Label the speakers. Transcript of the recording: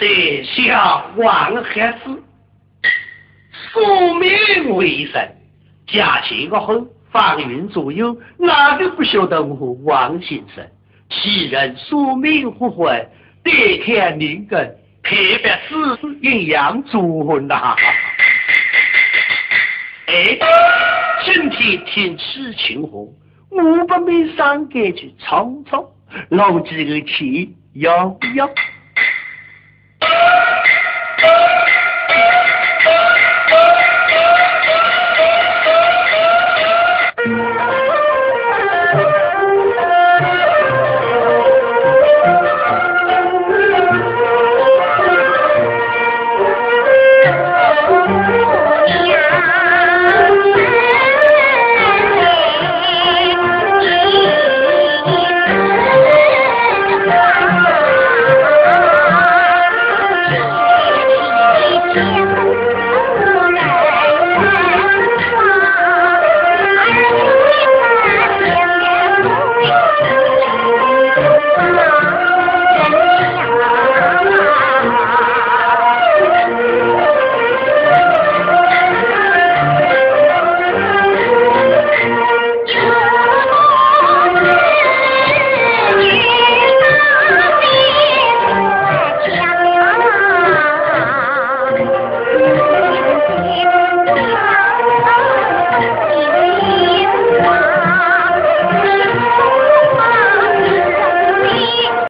Speaker 1: 在下王后子，宿命为神，家前过后，方云左右，哪个不晓得我王先生？其人宿命不坏，得天灵根，特别是，阴阳主魂呐。哎，今天天气晴好，我不免上街去匆匆，弄几个钱，要不要？